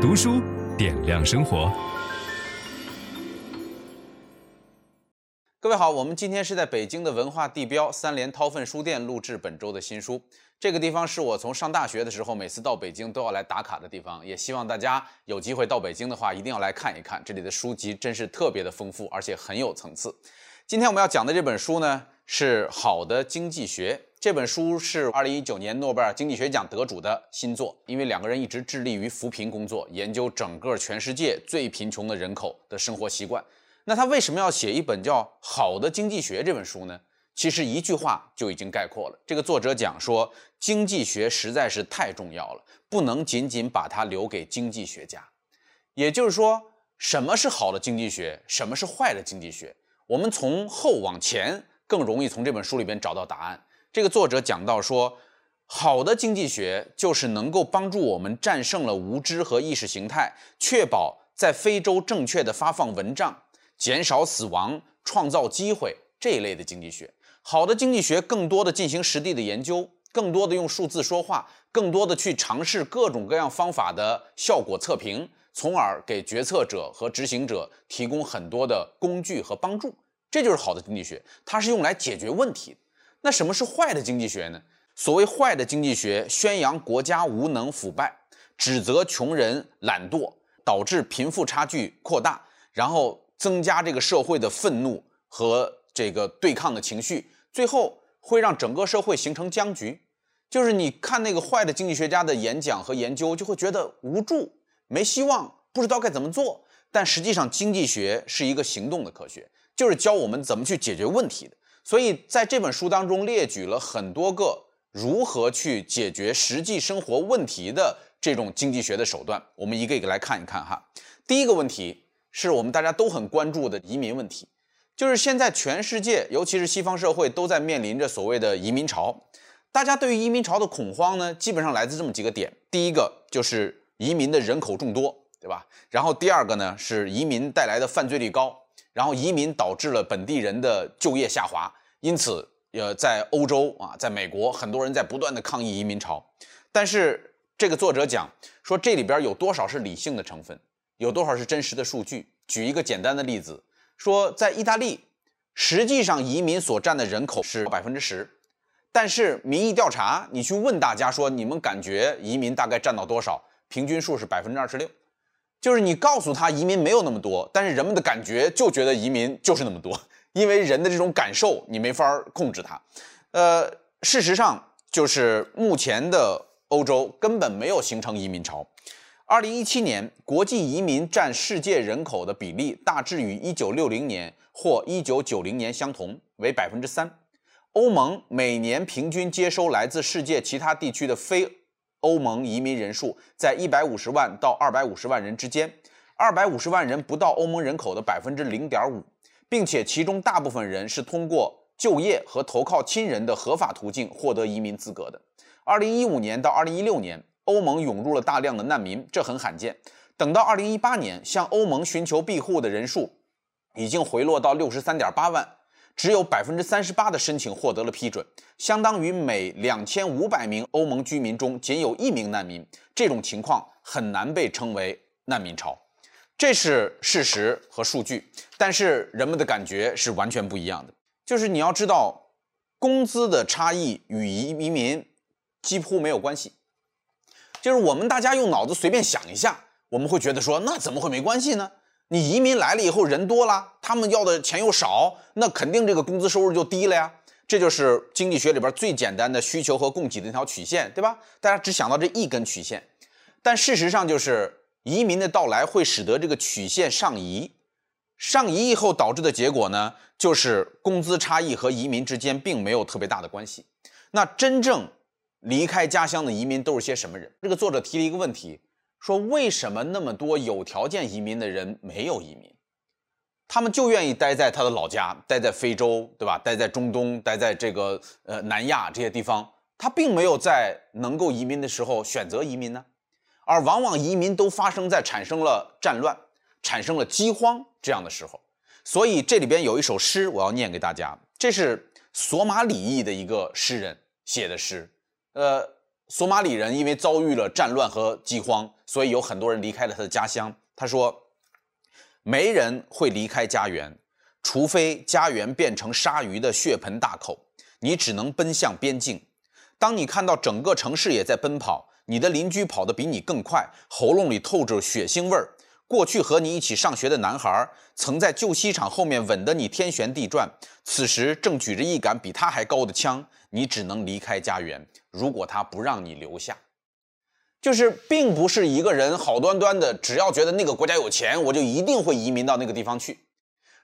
读书点亮生活。各位好，我们今天是在北京的文化地标三联韬奋书店录制本周的新书。这个地方是我从上大学的时候每次到北京都要来打卡的地方，也希望大家有机会到北京的话一定要来看一看。这里的书籍真是特别的丰富，而且很有层次。今天我们要讲的这本书呢，是《好的经济学》。这本书是2019年诺贝尔经济学奖得主的新作，因为两个人一直致力于扶贫工作，研究整个全世界最贫穷的人口的生活习惯。那他为什么要写一本叫《好的经济学》这本书呢？其实一句话就已经概括了。这个作者讲说，经济学实在是太重要了，不能仅仅把它留给经济学家。也就是说，什么是好的经济学，什么是坏的经济学？我们从后往前更容易从这本书里边找到答案。这个作者讲到说，好的经济学就是能够帮助我们战胜了无知和意识形态，确保在非洲正确的发放蚊帐。减少死亡、创造机会这一类的经济学，好的经济学更多的进行实地的研究，更多的用数字说话，更多的去尝试各种各样方法的效果测评，从而给决策者和执行者提供很多的工具和帮助。这就是好的经济学，它是用来解决问题。那什么是坏的经济学呢？所谓坏的经济学，宣扬国家无能腐败，指责穷人懒惰，导致贫富差距扩大，然后。增加这个社会的愤怒和这个对抗的情绪，最后会让整个社会形成僵局。就是你看那个坏的经济学家的演讲和研究，就会觉得无助、没希望，不知道该怎么做。但实际上，经济学是一个行动的科学，就是教我们怎么去解决问题的。所以在这本书当中列举了很多个如何去解决实际生活问题的这种经济学的手段，我们一个一个来看一看哈。第一个问题。是我们大家都很关注的移民问题，就是现在全世界，尤其是西方社会，都在面临着所谓的移民潮。大家对于移民潮的恐慌呢，基本上来自这么几个点：第一个就是移民的人口众多，对吧？然后第二个呢是移民带来的犯罪率高，然后移民导致了本地人的就业下滑。因此，呃，在欧洲啊，在美国，很多人在不断的抗议移民潮。但是这个作者讲说，这里边有多少是理性的成分？有多少是真实的数据？举一个简单的例子，说在意大利，实际上移民所占的人口是百分之十，但是民意调查，你去问大家说，你们感觉移民大概占到多少？平均数是百分之二十六，就是你告诉他移民没有那么多，但是人们的感觉就觉得移民就是那么多，因为人的这种感受你没法控制它。呃，事实上就是目前的欧洲根本没有形成移民潮。二零一七年，国际移民占世界人口的比例大致与一九六零年或一九九零年相同，为百分之三。欧盟每年平均接收来自世界其他地区的非欧盟移民人数在一百五十万到二百五十万人之间，二百五十万人不到欧盟人口的百分之零点五，并且其中大部分人是通过就业和投靠亲人的合法途径获得移民资格的。二零一五年到二零一六年。欧盟涌入了大量的难民，这很罕见。等到二零一八年，向欧盟寻求庇护的人数已经回落到六十三点八万，只有百分之三十八的申请获得了批准，相当于每两千五百名欧盟居民中仅有一名难民。这种情况很难被称为难民潮，这是事实和数据。但是人们的感觉是完全不一样的，就是你要知道，工资的差异与移民几乎没有关系。就是我们大家用脑子随便想一下，我们会觉得说，那怎么会没关系呢？你移民来了以后人多了，他们要的钱又少，那肯定这个工资收入就低了呀。这就是经济学里边最简单的需求和供给的那条曲线，对吧？大家只想到这一根曲线，但事实上就是移民的到来会使得这个曲线上移，上移以后导致的结果呢，就是工资差异和移民之间并没有特别大的关系。那真正。离开家乡的移民都是些什么人？这个作者提了一个问题，说为什么那么多有条件移民的人没有移民？他们就愿意待在他的老家，待在非洲，对吧？待在中东，待在这个呃南亚这些地方，他并没有在能够移民的时候选择移民呢。而往往移民都发生在产生了战乱、产生了饥荒这样的时候。所以这里边有一首诗，我要念给大家，这是索马里裔的一个诗人写的诗。呃，索马里人因为遭遇了战乱和饥荒，所以有很多人离开了他的家乡。他说：“没人会离开家园，除非家园变成鲨鱼的血盆大口，你只能奔向边境。当你看到整个城市也在奔跑，你的邻居跑得比你更快，喉咙里透着血腥味儿。过去和你一起上学的男孩，曾在旧机场后面吻得你天旋地转，此时正举着一杆比他还高的枪。你只能离开家园，如果他不让你留下。”就是并不是一个人好端端的，只要觉得那个国家有钱，我就一定会移民到那个地方去。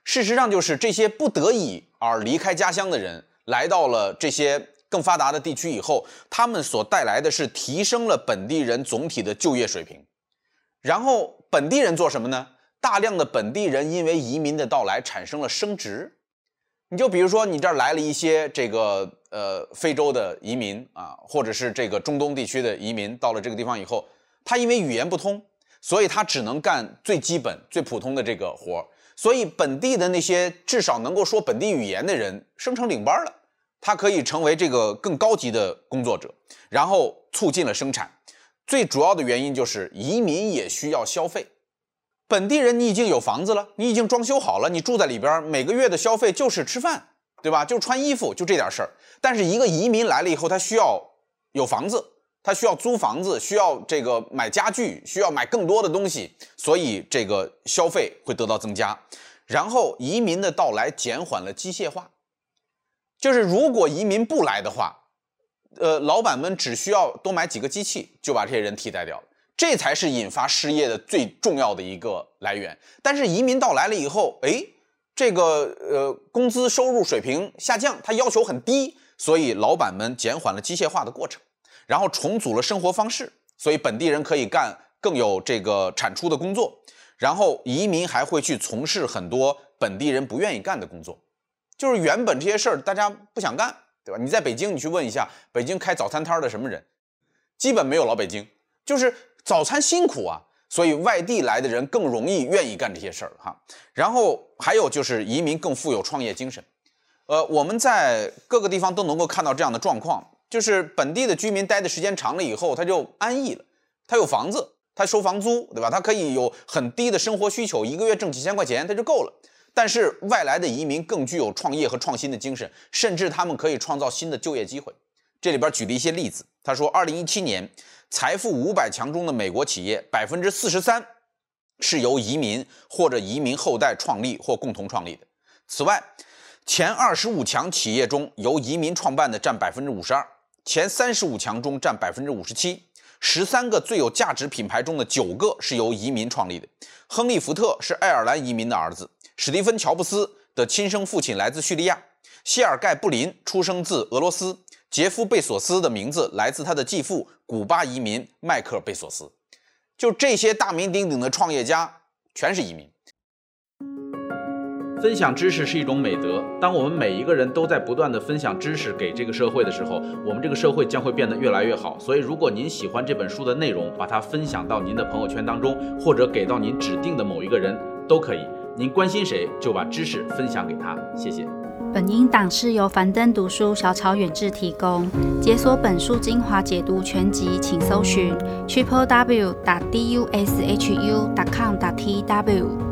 事实上，就是这些不得已而离开家乡的人，来到了这些更发达的地区以后，他们所带来的是提升了本地人总体的就业水平。然后本地人做什么呢？大量的本地人因为移民的到来产生了升值。你就比如说，你这儿来了一些这个呃非洲的移民啊，或者是这个中东地区的移民，到了这个地方以后，他因为语言不通，所以他只能干最基本、最普通的这个活。所以本地的那些至少能够说本地语言的人升成领班了，他可以成为这个更高级的工作者，然后促进了生产。最主要的原因就是移民也需要消费。本地人，你已经有房子了，你已经装修好了，你住在里边，每个月的消费就是吃饭，对吧？就穿衣服，就这点事儿。但是一个移民来了以后，他需要有房子，他需要租房子，需要这个买家具，需要买更多的东西，所以这个消费会得到增加。然后移民的到来减缓了机械化，就是如果移民不来的话，呃，老板们只需要多买几个机器，就把这些人替代掉了。这才是引发失业的最重要的一个来源。但是移民到来了以后，哎，这个呃工资收入水平下降，他要求很低，所以老板们减缓了机械化的过程，然后重组了生活方式，所以本地人可以干更有这个产出的工作，然后移民还会去从事很多本地人不愿意干的工作，就是原本这些事儿大家不想干，对吧？你在北京，你去问一下北京开早餐摊的什么人，基本没有老北京，就是。早餐辛苦啊，所以外地来的人更容易愿意干这些事儿哈。然后还有就是移民更富有创业精神，呃，我们在各个地方都能够看到这样的状况，就是本地的居民待的时间长了以后，他就安逸了，他有房子，他收房租，对吧？他可以有很低的生活需求，一个月挣几千块钱他就够了。但是外来的移民更具有创业和创新的精神，甚至他们可以创造新的就业机会。这里边举了一些例子，他说，二零一七年。财富五百强中的美国企业，百分之四十三是由移民或者移民后代创立或共同创立的。此外，前二十五强企业中由移民创办的占百分之五十二，前三十五强中占百分之五十七。十三个最有价值品牌中的九个是由移民创立的。亨利·福特是爱尔兰移民的儿子，史蒂芬·乔布斯的亲生父亲来自叙利亚，谢尔盖·布林出生自俄罗斯。杰夫·贝索斯的名字来自他的继父，古巴移民迈克尔·贝索斯。就这些大名鼎鼎的创业家，全是移民。分享知识是一种美德。当我们每一个人都在不断地分享知识给这个社会的时候，我们这个社会将会变得越来越好。所以，如果您喜欢这本书的内容，把它分享到您的朋友圈当中，或者给到您指定的某一个人，都可以。您关心谁，就把知识分享给他。谢谢。本音档是由樊登读书小草远志提供。解锁本书精华解读全集，请搜寻 triple w 打 d u s h u 打 com 打 t w。